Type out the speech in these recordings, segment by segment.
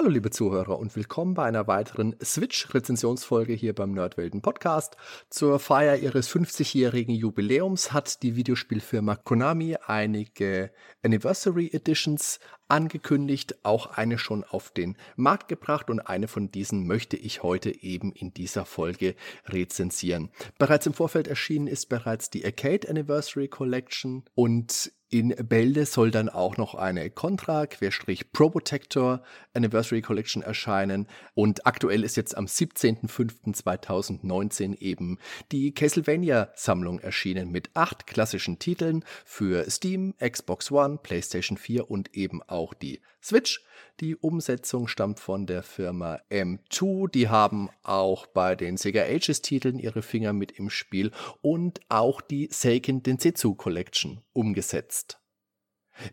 Hallo liebe Zuhörer und willkommen bei einer weiteren Switch-Rezensionsfolge hier beim Nerdwelten Podcast. Zur Feier ihres 50-jährigen Jubiläums hat die Videospielfirma Konami einige Anniversary Editions angekündigt, auch eine schon auf den Markt gebracht und eine von diesen möchte ich heute eben in dieser Folge rezensieren. Bereits im Vorfeld erschienen ist bereits die Arcade Anniversary Collection und in Bälde soll dann auch noch eine Contra-Pro Protector Anniversary Collection erscheinen und aktuell ist jetzt am 17.05.2019 eben die Castlevania Sammlung erschienen mit acht klassischen Titeln für Steam, Xbox One, PlayStation 4 und eben auch die Switch. Die Umsetzung stammt von der Firma M2. Die haben auch bei den Sega Ages Titeln ihre Finger mit im Spiel und auch die Seiken Densetsu Collection umgesetzt.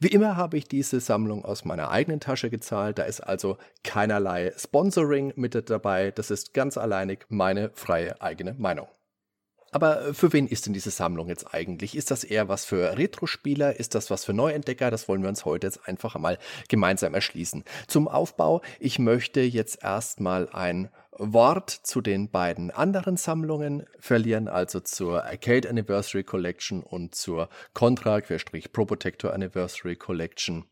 Wie immer habe ich diese Sammlung aus meiner eigenen Tasche gezahlt, da ist also keinerlei Sponsoring mit dabei, das ist ganz alleinig meine freie eigene Meinung. Aber für wen ist denn diese Sammlung jetzt eigentlich? Ist das eher was für Retro-Spieler? Ist das was für Neuentdecker? Das wollen wir uns heute jetzt einfach einmal gemeinsam erschließen. Zum Aufbau, ich möchte jetzt erstmal ein Wort zu den beiden anderen Sammlungen verlieren, also zur Arcade Anniversary Collection und zur Contra-Pro Protector Anniversary Collection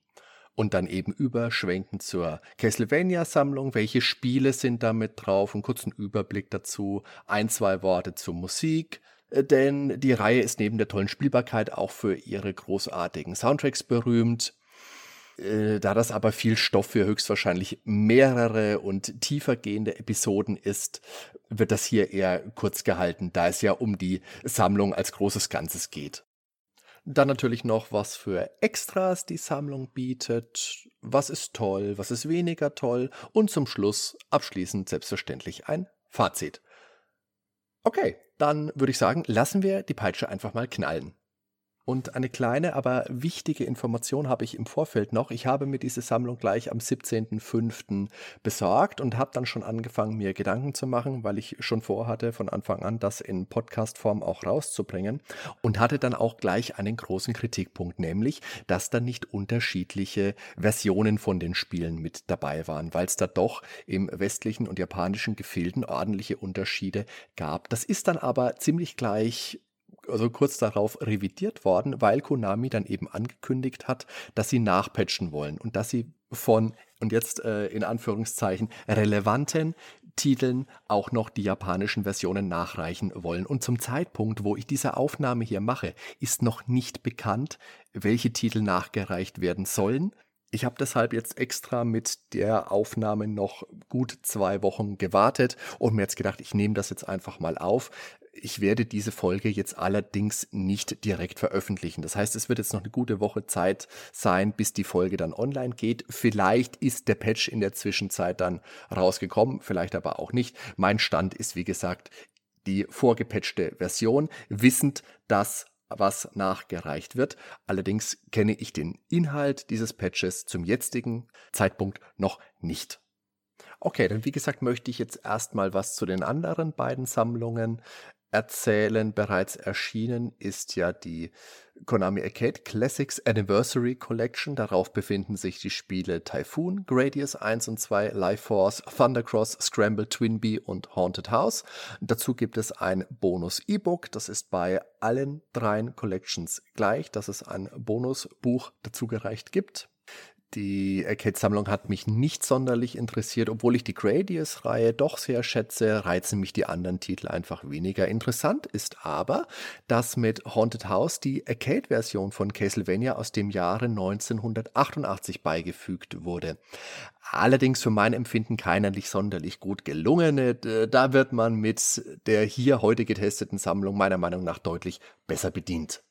und dann eben überschwenken zur Castlevania-Sammlung. Welche Spiele sind damit drauf? Einen kurzen Überblick dazu. Ein, zwei Worte zur Musik. Äh, denn die Reihe ist neben der tollen Spielbarkeit auch für ihre großartigen Soundtracks berühmt. Äh, da das aber viel Stoff für höchstwahrscheinlich mehrere und tiefer gehende Episoden ist, wird das hier eher kurz gehalten, da es ja um die Sammlung als großes Ganzes geht. Dann natürlich noch, was für Extras die Sammlung bietet, was ist toll, was ist weniger toll und zum Schluss abschließend selbstverständlich ein Fazit. Okay, dann würde ich sagen, lassen wir die Peitsche einfach mal knallen. Und eine kleine, aber wichtige Information habe ich im Vorfeld noch. Ich habe mir diese Sammlung gleich am 17.05. besorgt und habe dann schon angefangen, mir Gedanken zu machen, weil ich schon vorhatte, von Anfang an das in Podcast-Form auch rauszubringen. Und hatte dann auch gleich einen großen Kritikpunkt, nämlich, dass da nicht unterschiedliche Versionen von den Spielen mit dabei waren, weil es da doch im westlichen und japanischen Gefilden ordentliche Unterschiede gab. Das ist dann aber ziemlich gleich also kurz darauf revidiert worden, weil Konami dann eben angekündigt hat, dass sie nachpatchen wollen und dass sie von, und jetzt äh, in Anführungszeichen, relevanten Titeln auch noch die japanischen Versionen nachreichen wollen. Und zum Zeitpunkt, wo ich diese Aufnahme hier mache, ist noch nicht bekannt, welche Titel nachgereicht werden sollen. Ich habe deshalb jetzt extra mit der Aufnahme noch gut zwei Wochen gewartet und mir jetzt gedacht, ich nehme das jetzt einfach mal auf. Ich werde diese Folge jetzt allerdings nicht direkt veröffentlichen. Das heißt, es wird jetzt noch eine gute Woche Zeit sein, bis die Folge dann online geht. Vielleicht ist der Patch in der Zwischenzeit dann rausgekommen, vielleicht aber auch nicht. Mein Stand ist, wie gesagt, die vorgepatchte Version, wissend, dass was nachgereicht wird. Allerdings kenne ich den Inhalt dieses Patches zum jetzigen Zeitpunkt noch nicht. Okay, dann wie gesagt möchte ich jetzt erstmal was zu den anderen beiden Sammlungen erzählen. Bereits erschienen ist ja die Konami Arcade Classics Anniversary Collection. Darauf befinden sich die Spiele Typhoon, Gradius 1 und 2, Life Force, Thundercross, Scramble, Twinbee und Haunted House. Dazu gibt es ein Bonus-E-Book. Das ist bei allen dreien Collections gleich, dass es ein Bonusbuch dazugereicht gibt. Die Arcade-Sammlung hat mich nicht sonderlich interessiert, obwohl ich die Gradius-Reihe doch sehr schätze, reizen mich die anderen Titel einfach weniger. Interessant ist aber, dass mit Haunted House die Arcade-Version von Castlevania aus dem Jahre 1988 beigefügt wurde. Allerdings für mein Empfinden keiner nicht sonderlich gut gelungene. Da wird man mit der hier heute getesteten Sammlung meiner Meinung nach deutlich besser bedient.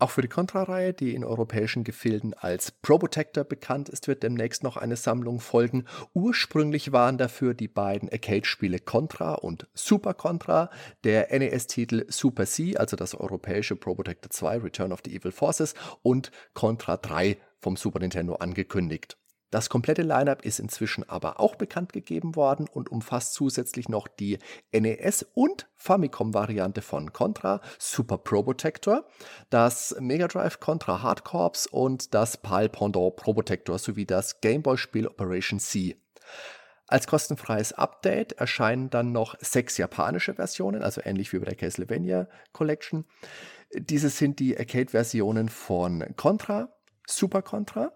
Auch für die Contra-Reihe, die in europäischen Gefilden als Probotector bekannt ist, wird demnächst noch eine Sammlung folgen. Ursprünglich waren dafür die beiden Arcade-Spiele Contra und Super Contra, der NES-Titel Super C, also das europäische Probotector 2 Return of the Evil Forces und Contra 3 vom Super Nintendo angekündigt. Das komplette Lineup ist inzwischen aber auch bekannt gegeben worden und umfasst zusätzlich noch die NES- und Famicom-Variante von Contra, Super Probotector, das Mega Drive Contra Hard Corps und das PAL Pendant Probotector sowie das Gameboy-Spiel Operation C. Als kostenfreies Update erscheinen dann noch sechs japanische Versionen, also ähnlich wie bei der Castlevania Collection. Diese sind die Arcade-Versionen von Contra, Super Contra,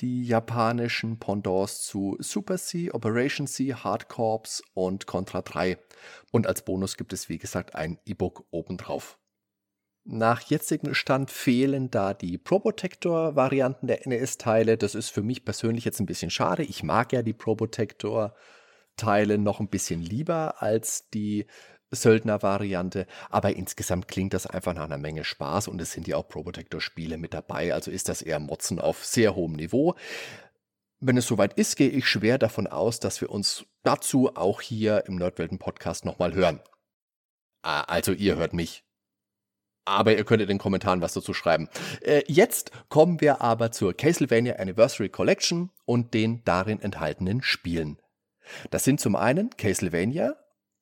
die japanischen Pendants zu Super C, Operation C, Hard Corps und Contra 3. Und als Bonus gibt es, wie gesagt, ein E-Book obendrauf. Nach jetzigem Stand fehlen da die Probotector-Varianten der NES-Teile. Das ist für mich persönlich jetzt ein bisschen schade. Ich mag ja die Probotector-Teile noch ein bisschen lieber als die Söldner-Variante. Aber insgesamt klingt das einfach nach einer Menge Spaß und es sind ja auch Probotector-Spiele mit dabei. Also ist das eher Motzen auf sehr hohem Niveau. Wenn es soweit ist, gehe ich schwer davon aus, dass wir uns dazu auch hier im Nerdwelten-Podcast nochmal hören. Ah, also ihr hört mich. Aber ihr könnt in den Kommentaren was dazu schreiben. Äh, jetzt kommen wir aber zur Castlevania Anniversary Collection und den darin enthaltenen Spielen. Das sind zum einen Castlevania,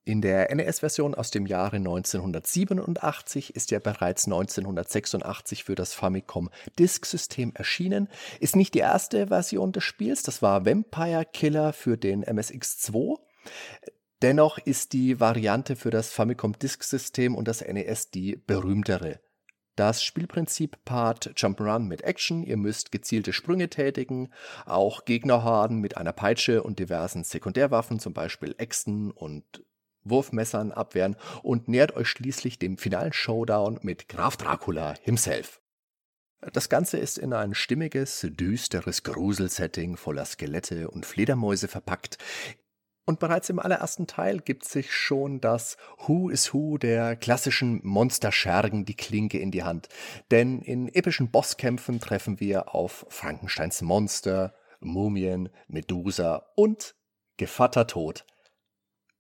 in der NES-Version aus dem Jahre 1987 ist ja bereits 1986 für das Famicom Disk-System erschienen. Ist nicht die erste Version des Spiels, das war Vampire Killer für den MSX2. Dennoch ist die Variante für das Famicom Disk-System und das NES die berühmtere. Das Spielprinzip Part Jump'n'Run mit Action, ihr müsst gezielte Sprünge tätigen, auch Gegnerhorden mit einer Peitsche und diversen Sekundärwaffen, zum Beispiel Äxten und Wurfmessern abwehren und nähert euch schließlich dem finalen Showdown mit Graf Dracula himself. Das Ganze ist in ein stimmiges, düsteres Gruselsetting voller Skelette und Fledermäuse verpackt. Und bereits im allerersten Teil gibt sich schon das Who is Who der klassischen Monsterschergen die Klinke in die Hand. Denn in epischen Bosskämpfen treffen wir auf Frankensteins Monster, Mumien, Medusa und Gevatter Tod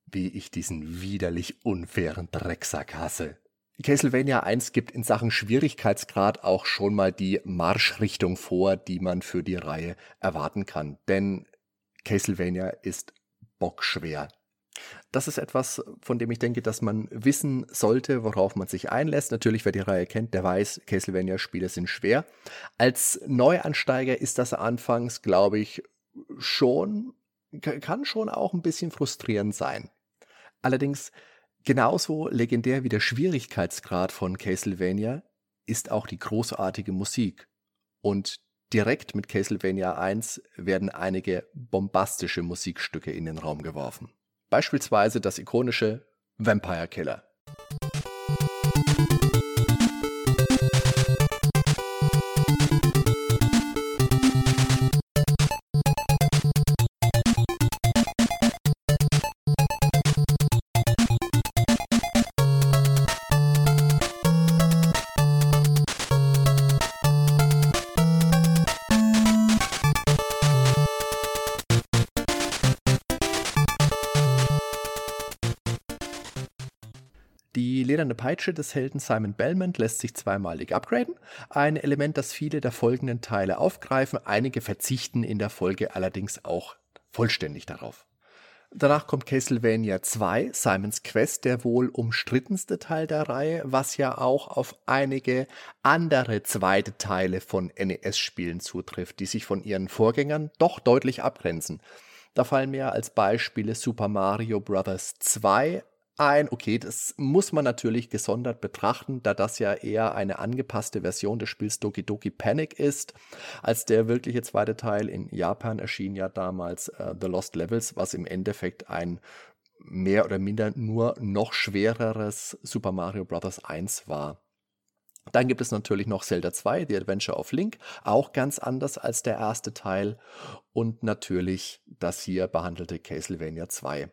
wie ich diesen widerlich unfairen Drecksack hasse. Castlevania 1 gibt in Sachen Schwierigkeitsgrad auch schon mal die Marschrichtung vor, die man für die Reihe erwarten kann. Denn Castlevania ist bockschwer. Das ist etwas, von dem ich denke, dass man wissen sollte, worauf man sich einlässt. Natürlich, wer die Reihe kennt, der weiß, Castlevania-Spiele sind schwer. Als Neuansteiger ist das anfangs, glaube ich, schon, kann schon auch ein bisschen frustrierend sein. Allerdings genauso legendär wie der Schwierigkeitsgrad von Castlevania ist auch die großartige Musik. Und direkt mit Castlevania 1 werden einige bombastische Musikstücke in den Raum geworfen. Beispielsweise das ikonische Vampire Killer. Peitsche des Helden Simon Belmont lässt sich zweimalig upgraden. Ein Element, das viele der folgenden Teile aufgreifen. Einige verzichten in der Folge allerdings auch vollständig darauf. Danach kommt Castlevania 2, Simons Quest, der wohl umstrittenste Teil der Reihe, was ja auch auf einige andere zweite Teile von NES-Spielen zutrifft, die sich von ihren Vorgängern doch deutlich abgrenzen. Da fallen mir als Beispiele Super Mario Bros. 2, ein. Okay, das muss man natürlich gesondert betrachten, da das ja eher eine angepasste Version des Spiels Doki Doki Panic ist, als der wirkliche zweite Teil in Japan erschien ja damals äh, The Lost Levels, was im Endeffekt ein mehr oder minder nur noch schwereres Super Mario Bros. 1 war. Dann gibt es natürlich noch Zelda 2, The Adventure of Link, auch ganz anders als der erste Teil. Und natürlich das hier behandelte Castlevania 2.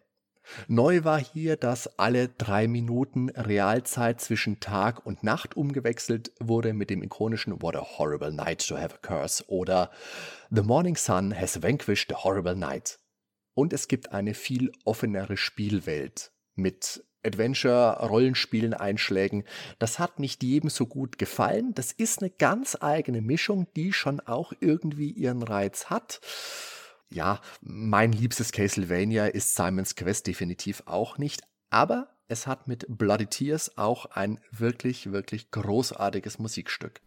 Neu war hier, dass alle drei Minuten Realzeit zwischen Tag und Nacht umgewechselt wurde mit dem ikonischen What a horrible night to have a curse oder The morning sun has vanquished the horrible night. Und es gibt eine viel offenere Spielwelt mit Adventure-Rollenspielen einschlägen. Das hat nicht jedem so gut gefallen. Das ist eine ganz eigene Mischung, die schon auch irgendwie ihren Reiz hat. Ja, mein liebstes Castlevania ist Simon's Quest definitiv auch nicht, aber es hat mit Bloody Tears auch ein wirklich, wirklich großartiges Musikstück.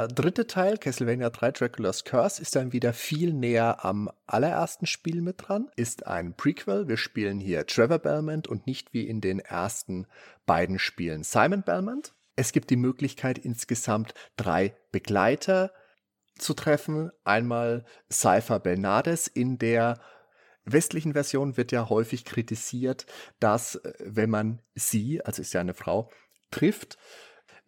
Der dritte Teil, Castlevania 3 Dracula's Curse, ist dann wieder viel näher am allerersten Spiel mit dran, ist ein Prequel. Wir spielen hier Trevor Belmont und nicht wie in den ersten beiden Spielen Simon Belmont. Es gibt die Möglichkeit, insgesamt drei Begleiter zu treffen. Einmal Cypher Belnades in der westlichen Version wird ja häufig kritisiert, dass äh, wenn man sie, also ist ja eine Frau, trifft,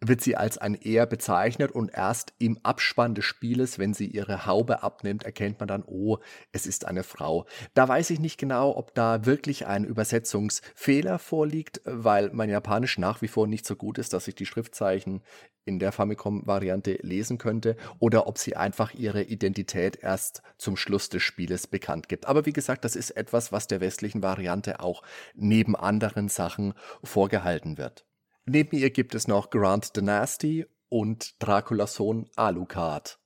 wird sie als ein Er bezeichnet und erst im Abspann des Spieles, wenn sie ihre Haube abnimmt, erkennt man dann, oh, es ist eine Frau. Da weiß ich nicht genau, ob da wirklich ein Übersetzungsfehler vorliegt, weil mein Japanisch nach wie vor nicht so gut ist, dass ich die Schriftzeichen in der Famicom-Variante lesen könnte, oder ob sie einfach ihre Identität erst zum Schluss des Spieles bekannt gibt. Aber wie gesagt, das ist etwas, was der westlichen Variante auch neben anderen Sachen vorgehalten wird. Neben ihr gibt es noch Grant Dynasty und Draculas Sohn Alucard.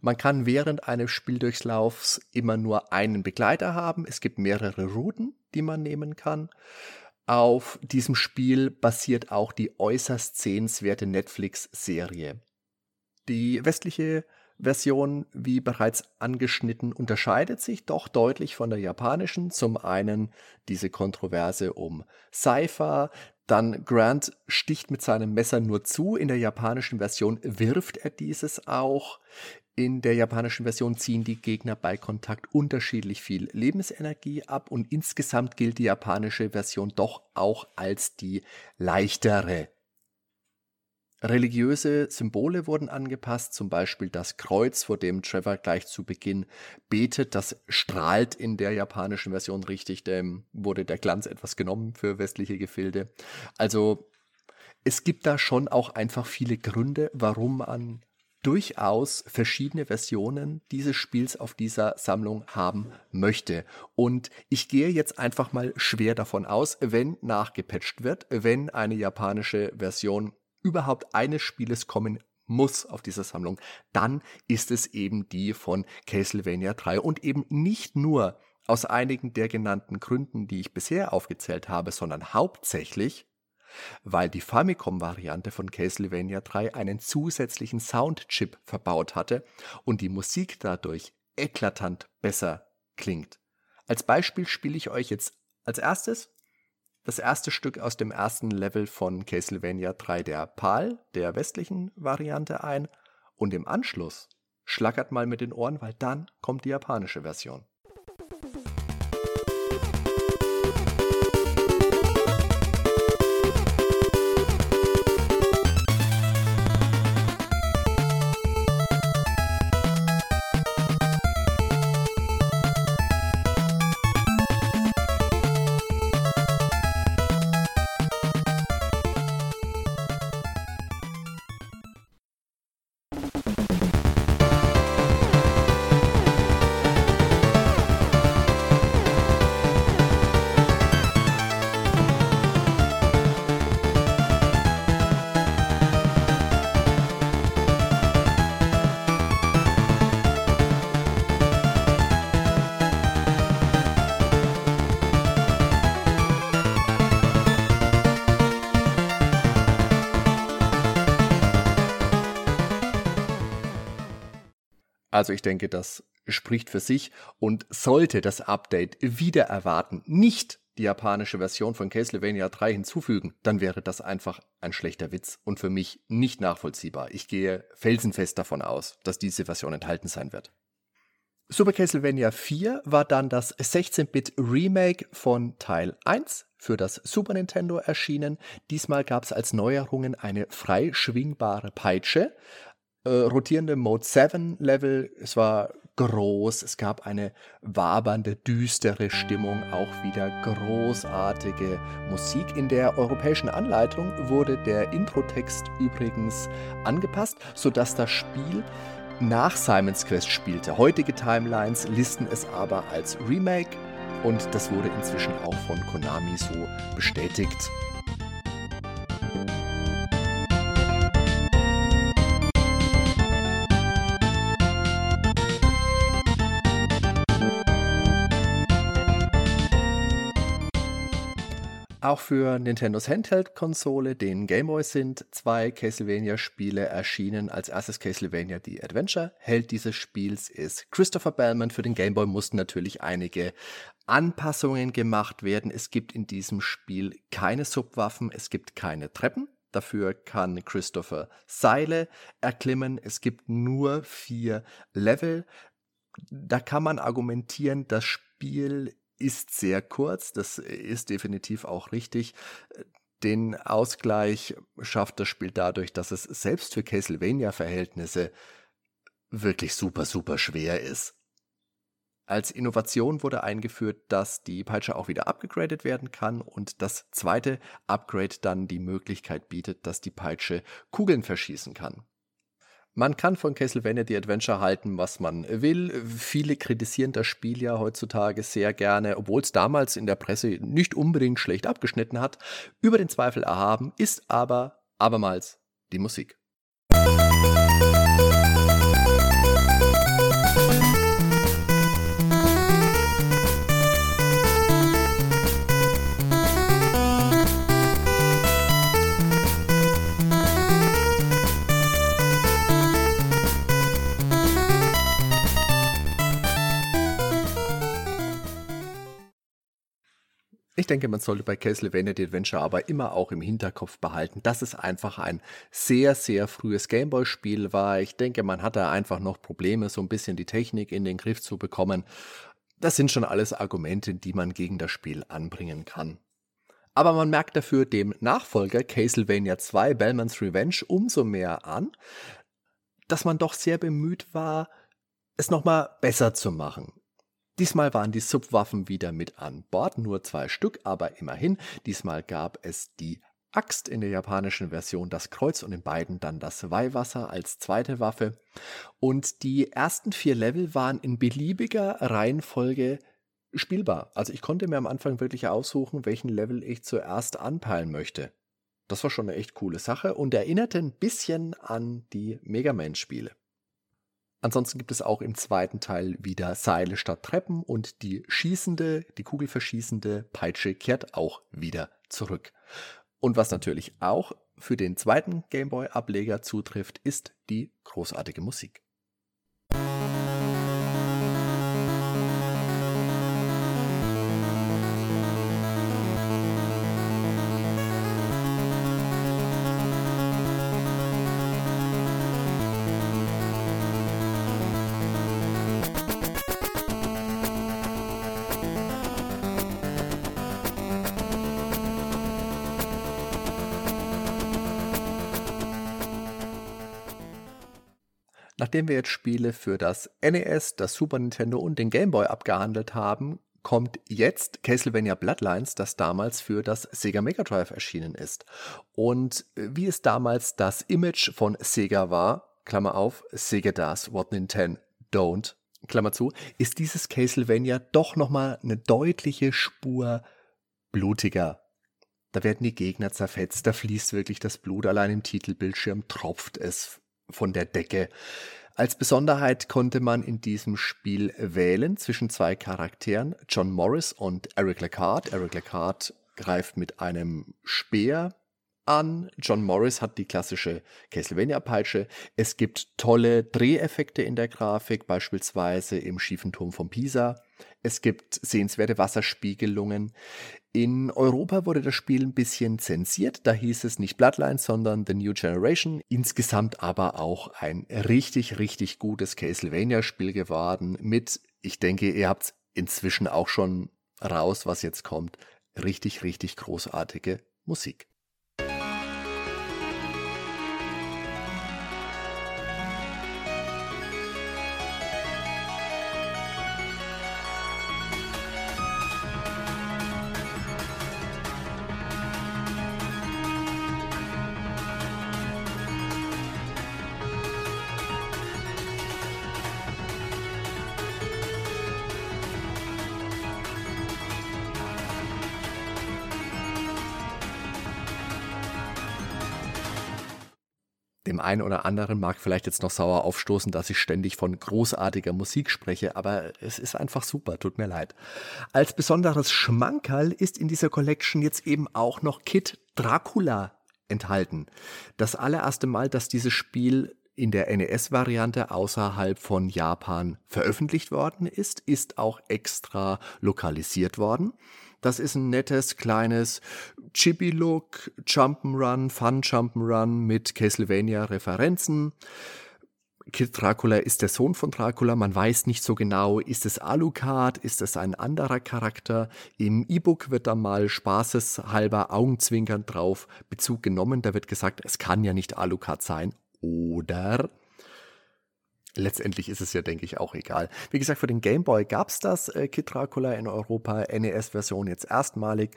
Man kann während eines Spieldurchlaufs immer nur einen Begleiter haben. Es gibt mehrere Routen, die man nehmen kann. Auf diesem Spiel basiert auch die äußerst sehenswerte Netflix-Serie. Die westliche Version, wie bereits angeschnitten, unterscheidet sich doch deutlich von der japanischen. Zum einen diese Kontroverse um Cypher, dann Grant sticht mit seinem Messer nur zu. In der japanischen Version wirft er dieses auch. In der japanischen Version ziehen die Gegner bei Kontakt unterschiedlich viel Lebensenergie ab und insgesamt gilt die japanische Version doch auch als die leichtere Religiöse Symbole wurden angepasst, zum Beispiel das Kreuz, vor dem Trevor gleich zu Beginn betet. Das strahlt in der japanischen Version richtig, dem wurde der Glanz etwas genommen für westliche Gefilde. Also es gibt da schon auch einfach viele Gründe, warum man durchaus verschiedene Versionen dieses Spiels auf dieser Sammlung haben möchte. Und ich gehe jetzt einfach mal schwer davon aus, wenn nachgepatcht wird, wenn eine japanische Version überhaupt eines Spieles kommen muss auf dieser Sammlung, dann ist es eben die von Castlevania 3 und eben nicht nur aus einigen der genannten Gründen, die ich bisher aufgezählt habe, sondern hauptsächlich, weil die Famicom-Variante von Castlevania 3 einen zusätzlichen Soundchip verbaut hatte und die Musik dadurch eklatant besser klingt. Als Beispiel spiele ich euch jetzt als erstes das erste Stück aus dem ersten Level von Castlevania 3 der PAL, der westlichen Variante, ein. Und im Anschluss schlackert mal mit den Ohren, weil dann kommt die japanische Version. Also ich denke, das spricht für sich und sollte das Update wieder erwarten, nicht die japanische Version von Castlevania 3 hinzufügen, dann wäre das einfach ein schlechter Witz und für mich nicht nachvollziehbar. Ich gehe felsenfest davon aus, dass diese Version enthalten sein wird. Super Castlevania 4 war dann das 16-Bit Remake von Teil 1 für das Super Nintendo erschienen. Diesmal gab es als Neuerungen eine frei schwingbare Peitsche, äh, rotierende Mode 7 Level. Es war groß, es gab eine wabernde, düstere Stimmung, auch wieder großartige Musik. In der europäischen Anleitung wurde der Introtext übrigens angepasst, sodass das Spiel nach Simon's Quest spielte. Heutige Timelines listen es aber als Remake und das wurde inzwischen auch von Konami so bestätigt. Auch für Nintendos Handheld-Konsole, den Game Boy, sind zwei Castlevania-Spiele erschienen. Als erstes Castlevania The Adventure. Held dieses Spiels ist Christopher Bellman. Für den Game Boy mussten natürlich einige Anpassungen gemacht werden. Es gibt in diesem Spiel keine Subwaffen, es gibt keine Treppen. Dafür kann Christopher Seile erklimmen. Es gibt nur vier Level. Da kann man argumentieren, das Spiel ist sehr kurz, das ist definitiv auch richtig. Den Ausgleich schafft das Spiel dadurch, dass es selbst für Castlevania-Verhältnisse wirklich super, super schwer ist. Als Innovation wurde eingeführt, dass die Peitsche auch wieder abgegradet werden kann und das zweite Upgrade dann die Möglichkeit bietet, dass die Peitsche Kugeln verschießen kann. Man kann von Castlevania The Adventure halten, was man will. Viele kritisieren das Spiel ja heutzutage sehr gerne, obwohl es damals in der Presse nicht unbedingt schlecht abgeschnitten hat. Über den Zweifel erhaben ist aber abermals die Musik. Ich denke, man sollte bei Castlevania The Adventure aber immer auch im Hinterkopf behalten, dass es einfach ein sehr, sehr frühes Gameboy-Spiel war. Ich denke, man hatte einfach noch Probleme, so ein bisschen die Technik in den Griff zu bekommen. Das sind schon alles Argumente, die man gegen das Spiel anbringen kann. Aber man merkt dafür dem Nachfolger Castlevania 2 Bellman's Revenge umso mehr an, dass man doch sehr bemüht war, es nochmal besser zu machen. Diesmal waren die Subwaffen wieder mit an Bord, nur zwei Stück, aber immerhin. Diesmal gab es die Axt in der japanischen Version, das Kreuz und in beiden dann das Weihwasser als zweite Waffe. Und die ersten vier Level waren in beliebiger Reihenfolge spielbar. Also ich konnte mir am Anfang wirklich aussuchen, welchen Level ich zuerst anpeilen möchte. Das war schon eine echt coole Sache und erinnerte ein bisschen an die Mega Man-Spiele. Ansonsten gibt es auch im zweiten Teil wieder Seile statt Treppen und die schießende, die kugelverschießende Peitsche kehrt auch wieder zurück. Und was natürlich auch für den zweiten Gameboy-Ableger zutrifft, ist die großartige Musik. Nachdem wir jetzt Spiele für das NES, das Super Nintendo und den Game Boy abgehandelt haben, kommt jetzt Castlevania Bloodlines, das damals für das Sega Mega Drive erschienen ist. Und wie es damals das Image von Sega war, Klammer auf, Sega does what Nintendo don't, Klammer zu, ist dieses Castlevania doch nochmal eine deutliche Spur blutiger. Da werden die Gegner zerfetzt, da fließt wirklich das Blut, allein im Titelbildschirm tropft es von der Decke. Als Besonderheit konnte man in diesem Spiel wählen zwischen zwei Charakteren, John Morris und Eric Lecard. Eric Lecard greift mit einem Speer an. John Morris hat die klassische Castlevania-Peitsche. Es gibt tolle Dreheffekte in der Grafik, beispielsweise im schiefen Turm von Pisa. Es gibt sehenswerte Wasserspiegelungen. In Europa wurde das Spiel ein bisschen zensiert. Da hieß es nicht Bloodlines, sondern The New Generation. Insgesamt aber auch ein richtig, richtig gutes Castlevania-Spiel geworden. Mit, ich denke, ihr habt inzwischen auch schon raus, was jetzt kommt. Richtig, richtig großartige Musik. Einen oder anderen mag vielleicht jetzt noch sauer aufstoßen, dass ich ständig von großartiger Musik spreche, aber es ist einfach super, tut mir leid. Als besonderes Schmankerl ist in dieser Collection jetzt eben auch noch Kid Dracula enthalten. Das allererste Mal, dass dieses Spiel in der NES-Variante außerhalb von Japan veröffentlicht worden ist, ist auch extra lokalisiert worden. Das ist ein nettes, kleines Chibi-Look, Jump'n'Run, Fun Jump'n'Run mit Castlevania-Referenzen. Kid Dracula ist der Sohn von Dracula. Man weiß nicht so genau, ist es Alucard, ist es ein anderer Charakter. Im E-Book wird da mal spaßeshalber augenzwinkernd drauf Bezug genommen. Da wird gesagt, es kann ja nicht Alucard sein. Oder letztendlich ist es ja, denke ich, auch egal. Wie gesagt, für den Game Boy gab es das äh, Kid Dracula in Europa, NES-Version jetzt erstmalig.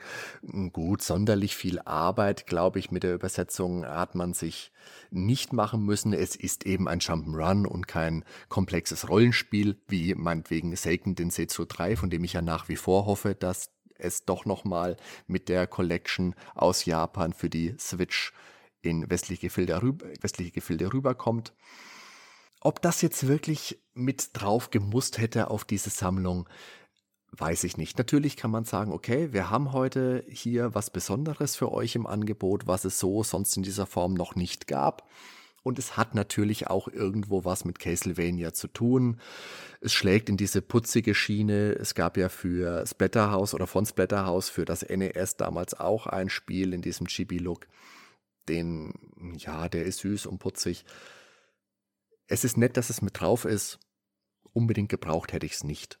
Hm, gut, sonderlich viel Arbeit, glaube ich, mit der Übersetzung hat man sich nicht machen müssen. Es ist eben ein Jump'n'Run und kein komplexes Rollenspiel, wie meinetwegen Seiken Densetsu 3, von dem ich ja nach wie vor hoffe, dass es doch nochmal mit der Collection aus Japan für die Switch in westliche Gefilde, westliche Gefilde rüberkommt. Ob das jetzt wirklich mit drauf gemusst hätte auf diese Sammlung, weiß ich nicht. Natürlich kann man sagen, okay, wir haben heute hier was Besonderes für euch im Angebot, was es so sonst in dieser Form noch nicht gab. Und es hat natürlich auch irgendwo was mit Castlevania zu tun. Es schlägt in diese putzige Schiene. Es gab ja für Splatterhouse oder von Splatterhouse für das NES damals auch ein Spiel in diesem Chibi-Look. Den, ja, der ist süß und putzig. Es ist nett, dass es mit drauf ist. Unbedingt gebraucht hätte ich es nicht.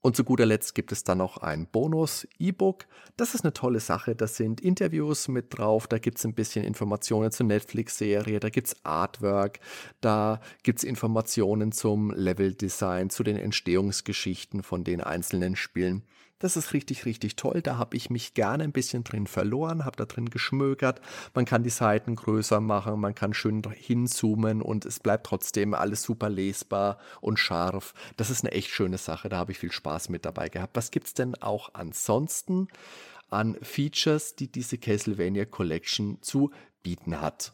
Und zu guter Letzt gibt es dann noch ein Bonus-E-Book. Das ist eine tolle Sache. Da sind Interviews mit drauf, da gibt es ein bisschen Informationen zur Netflix-Serie, da gibt es Artwork, da gibt es Informationen zum Level-Design, zu den Entstehungsgeschichten von den einzelnen Spielen. Das ist richtig, richtig toll. Da habe ich mich gerne ein bisschen drin verloren, habe da drin geschmökert. Man kann die Seiten größer machen, man kann schön hinzoomen und es bleibt trotzdem alles super lesbar und scharf. Das ist eine echt schöne Sache. Da habe ich viel Spaß mit dabei gehabt. Was gibt es denn auch ansonsten an Features, die diese Castlevania Collection zu bieten hat?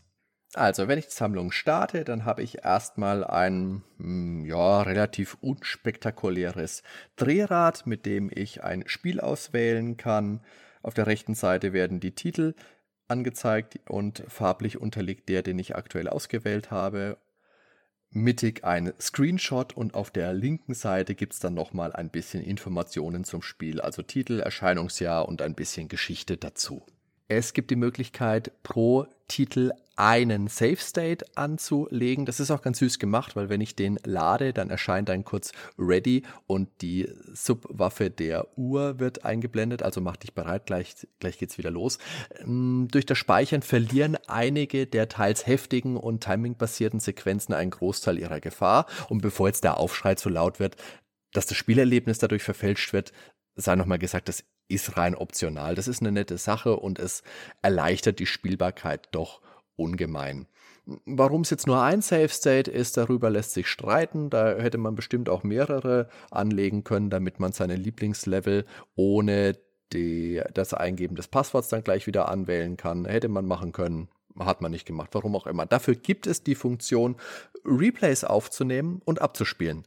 Also, wenn ich die Sammlung starte, dann habe ich erstmal ein hm, ja, relativ unspektakuläres Drehrad, mit dem ich ein Spiel auswählen kann. Auf der rechten Seite werden die Titel angezeigt und farblich unterlegt der, den ich aktuell ausgewählt habe. Mittig ein Screenshot und auf der linken Seite gibt es dann nochmal ein bisschen Informationen zum Spiel, also Titel, Erscheinungsjahr und ein bisschen Geschichte dazu. Es gibt die Möglichkeit, pro Titel einen Save State anzulegen. Das ist auch ganz süß gemacht, weil wenn ich den lade, dann erscheint dann kurz Ready und die Subwaffe der Uhr wird eingeblendet. Also mach dich bereit, gleich, gleich geht's wieder los. Ähm, durch das Speichern verlieren einige der teils heftigen und timingbasierten Sequenzen einen Großteil ihrer Gefahr. Und bevor jetzt der Aufschrei zu laut wird, dass das Spielerlebnis dadurch verfälscht wird, sei nochmal gesagt, das ist rein optional. Das ist eine nette Sache und es erleichtert die Spielbarkeit doch ungemein. Warum es jetzt nur ein Save State ist, darüber lässt sich streiten. Da hätte man bestimmt auch mehrere anlegen können, damit man seine Lieblingslevel ohne die, das Eingeben des Passworts dann gleich wieder anwählen kann. Hätte man machen können. Hat man nicht gemacht, warum auch immer. Dafür gibt es die Funktion, Replays aufzunehmen und abzuspielen.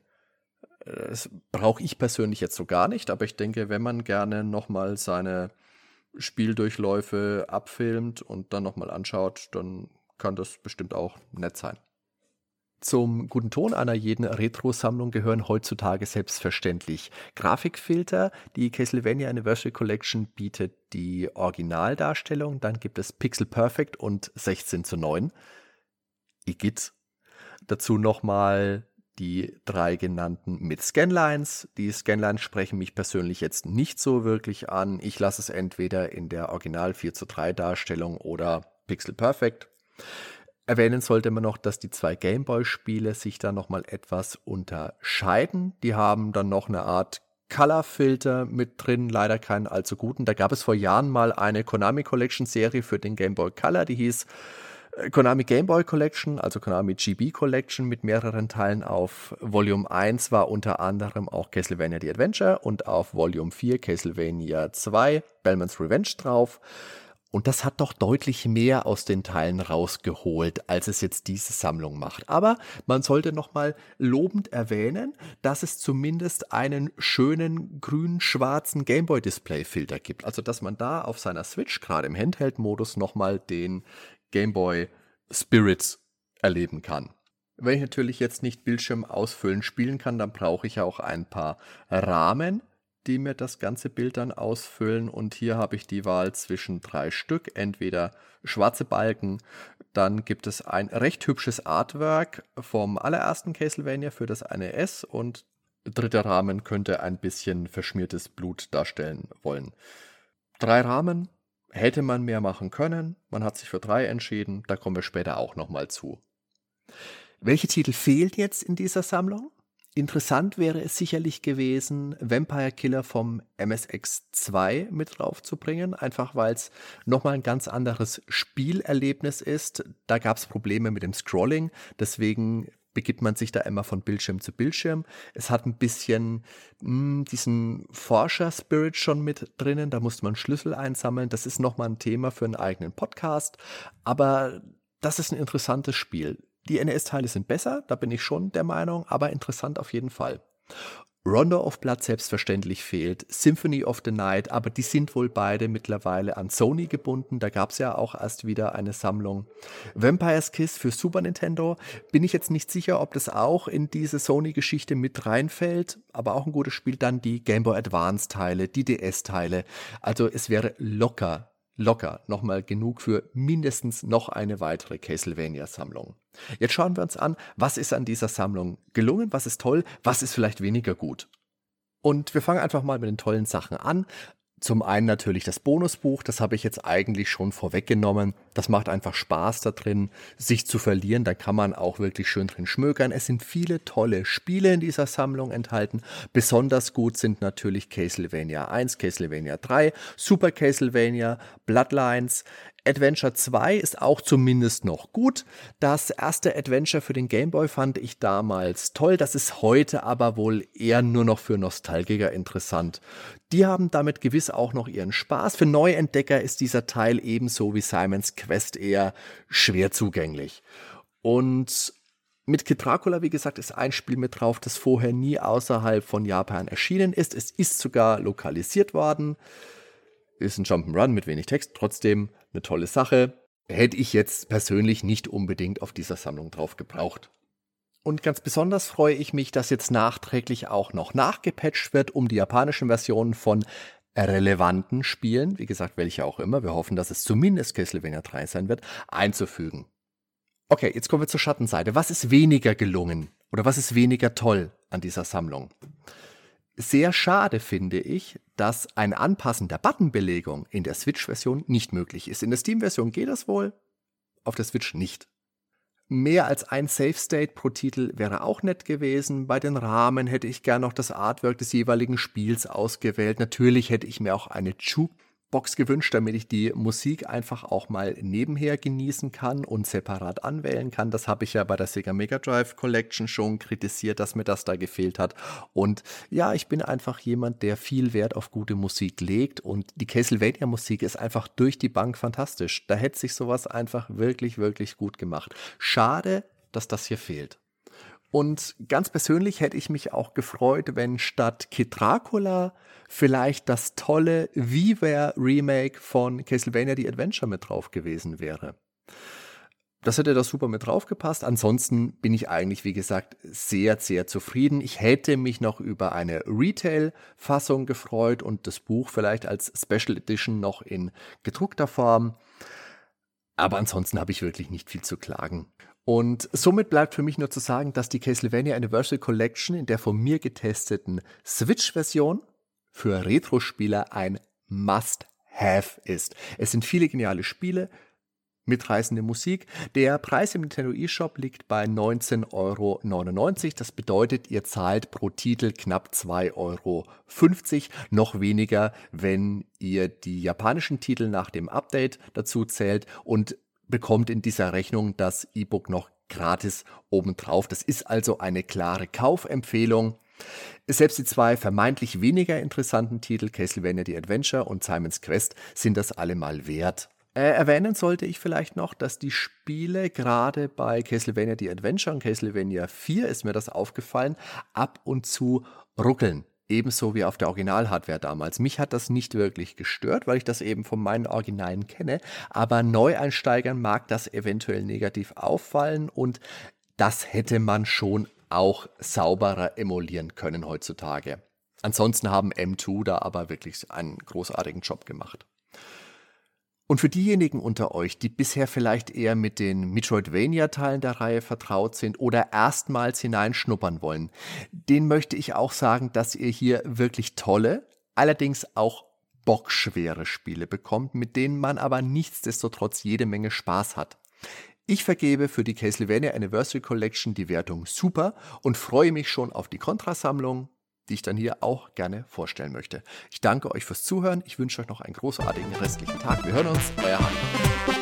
Das brauche ich persönlich jetzt so gar nicht, aber ich denke, wenn man gerne nochmal seine Spieldurchläufe abfilmt und dann nochmal anschaut, dann kann das bestimmt auch nett sein. Zum guten Ton einer jeden Retro-Sammlung gehören heutzutage selbstverständlich Grafikfilter. Die Castlevania Anniversary Collection bietet die Originaldarstellung. Dann gibt es Pixel Perfect und 16 zu 9. Igitt. Dazu nochmal die drei genannten mit Scanlines. Die Scanlines sprechen mich persönlich jetzt nicht so wirklich an. Ich lasse es entweder in der Original 4 zu 3 Darstellung oder Pixel Perfect. Erwähnen sollte man noch, dass die zwei Gameboy-Spiele sich da nochmal etwas unterscheiden. Die haben dann noch eine Art Color-Filter mit drin, leider keinen allzu guten. Da gab es vor Jahren mal eine Konami Collection-Serie für den Game Boy Color, die hieß Konami Game Boy Collection, also Konami GB Collection mit mehreren Teilen. Auf Volume 1 war unter anderem auch Castlevania The Adventure und auf Volume 4 Castlevania 2 Bellman's Revenge drauf. Und das hat doch deutlich mehr aus den Teilen rausgeholt, als es jetzt diese Sammlung macht. Aber man sollte nochmal lobend erwähnen, dass es zumindest einen schönen grün-schwarzen Gameboy-Display-Filter gibt. Also, dass man da auf seiner Switch, gerade im Handheld-Modus, nochmal den Gameboy Spirits erleben kann. Wenn ich natürlich jetzt nicht Bildschirm ausfüllen spielen kann, dann brauche ich ja auch ein paar Rahmen die mir das ganze Bild dann ausfüllen. Und hier habe ich die Wahl zwischen drei Stück. Entweder schwarze Balken, dann gibt es ein recht hübsches Artwork vom allerersten Castlevania für das eine S und dritter Rahmen könnte ein bisschen verschmiertes Blut darstellen wollen. Drei Rahmen hätte man mehr machen können. Man hat sich für drei entschieden. Da kommen wir später auch nochmal zu. Welche Titel fehlt jetzt in dieser Sammlung? Interessant wäre es sicherlich gewesen, Vampire Killer vom MSX2 mit draufzubringen, einfach weil es nochmal ein ganz anderes Spielerlebnis ist. Da gab es Probleme mit dem Scrolling, deswegen begibt man sich da immer von Bildschirm zu Bildschirm. Es hat ein bisschen mh, hm, diesen Forscher-Spirit schon mit drinnen, da musste man Schlüssel einsammeln. Das ist nochmal ein Thema für einen eigenen Podcast, aber das ist ein interessantes Spiel. Die NES-Teile sind besser, da bin ich schon der Meinung, aber interessant auf jeden Fall. Rondo of Blood selbstverständlich fehlt, Symphony of the Night, aber die sind wohl beide mittlerweile an Sony gebunden. Da gab es ja auch erst wieder eine Sammlung. Vampire's Kiss für Super Nintendo bin ich jetzt nicht sicher, ob das auch in diese Sony-Geschichte mit reinfällt, aber auch ein gutes Spiel. Dann die Game Boy Advance-Teile, die DS-Teile. Also es wäre locker locker nochmal genug für mindestens noch eine weitere Castlevania-Sammlung. Jetzt schauen wir uns an, was ist an dieser Sammlung gelungen, was ist toll, was ist vielleicht weniger gut. Und wir fangen einfach mal mit den tollen Sachen an. Zum einen natürlich das Bonusbuch, das habe ich jetzt eigentlich schon vorweggenommen. Das macht einfach Spaß da drin, sich zu verlieren. Da kann man auch wirklich schön drin schmökern. Es sind viele tolle Spiele in dieser Sammlung enthalten. Besonders gut sind natürlich Castlevania 1, Castlevania 3, Super Castlevania, Bloodlines. Adventure 2 ist auch zumindest noch gut. Das erste Adventure für den Game Boy fand ich damals toll. Das ist heute aber wohl eher nur noch für Nostalgiker interessant. Die haben damit gewiss auch noch ihren Spaß. Für Neuentdecker ist dieser Teil ebenso wie Simons Quest eher schwer zugänglich. Und mit Kid Dracula, wie gesagt, ist ein Spiel mit drauf, das vorher nie außerhalb von Japan erschienen ist. Es ist sogar lokalisiert worden. Ist ein Jump'n'Run mit wenig Text, trotzdem eine tolle Sache. Hätte ich jetzt persönlich nicht unbedingt auf dieser Sammlung drauf gebraucht. Und ganz besonders freue ich mich, dass jetzt nachträglich auch noch nachgepatcht wird, um die japanischen Versionen von relevanten Spielen, wie gesagt, welche auch immer, wir hoffen, dass es zumindest Castlevania 3 sein wird, einzufügen. Okay, jetzt kommen wir zur Schattenseite. Was ist weniger gelungen oder was ist weniger toll an dieser Sammlung? Sehr schade finde ich, dass ein Anpassen der Buttonbelegung in der Switch-Version nicht möglich ist. In der Steam-Version geht das wohl, auf der Switch nicht. Mehr als ein Safe State pro Titel wäre auch nett gewesen. Bei den Rahmen hätte ich gern noch das Artwork des jeweiligen Spiels ausgewählt. Natürlich hätte ich mir auch eine Juke Box gewünscht, damit ich die Musik einfach auch mal nebenher genießen kann und separat anwählen kann. Das habe ich ja bei der Sega Mega Drive Collection schon kritisiert, dass mir das da gefehlt hat. Und ja, ich bin einfach jemand, der viel Wert auf gute Musik legt und die Castlevania Musik ist einfach durch die Bank fantastisch. Da hätte sich sowas einfach wirklich, wirklich gut gemacht. Schade, dass das hier fehlt. Und ganz persönlich hätte ich mich auch gefreut, wenn statt Kid Dracula vielleicht das tolle WiiWare Remake von Castlevania The Adventure mit drauf gewesen wäre. Das hätte da super mit draufgepasst. Ansonsten bin ich eigentlich, wie gesagt, sehr, sehr zufrieden. Ich hätte mich noch über eine Retail-Fassung gefreut und das Buch vielleicht als Special Edition noch in gedruckter Form. Aber ansonsten habe ich wirklich nicht viel zu klagen. Und somit bleibt für mich nur zu sagen, dass die Castlevania Anniversary Collection in der von mir getesteten Switch-Version für Retro-Spieler ein Must-Have ist. Es sind viele geniale Spiele, mitreißende Musik. Der Preis im Nintendo eShop liegt bei 19,99 Euro. Das bedeutet, ihr zahlt pro Titel knapp 2,50 Euro. Noch weniger, wenn ihr die japanischen Titel nach dem Update dazu zählt und bekommt in dieser Rechnung das E-Book noch gratis obendrauf. Das ist also eine klare Kaufempfehlung. Selbst die zwei vermeintlich weniger interessanten Titel, Castlevania The Adventure und Simon's Quest, sind das allemal wert. Äh, erwähnen sollte ich vielleicht noch, dass die Spiele gerade bei Castlevania The Adventure und Castlevania 4 ist mir das aufgefallen, ab und zu ruckeln. Ebenso wie auf der Original-Hardware damals. Mich hat das nicht wirklich gestört, weil ich das eben von meinen Originalen kenne. Aber Neueinsteigern mag das eventuell negativ auffallen und das hätte man schon auch sauberer emulieren können heutzutage. Ansonsten haben M2 da aber wirklich einen großartigen Job gemacht. Und für diejenigen unter euch, die bisher vielleicht eher mit den Metroidvania-Teilen der Reihe vertraut sind oder erstmals hineinschnuppern wollen, denen möchte ich auch sagen, dass ihr hier wirklich tolle, allerdings auch bockschwere Spiele bekommt, mit denen man aber nichtsdestotrotz jede Menge Spaß hat. Ich vergebe für die Castlevania Anniversary Collection die Wertung super und freue mich schon auf die Kontrasammlung die ich dann hier auch gerne vorstellen möchte. Ich danke euch fürs Zuhören. Ich wünsche euch noch einen großartigen restlichen Tag. Wir hören uns. Euer Hans.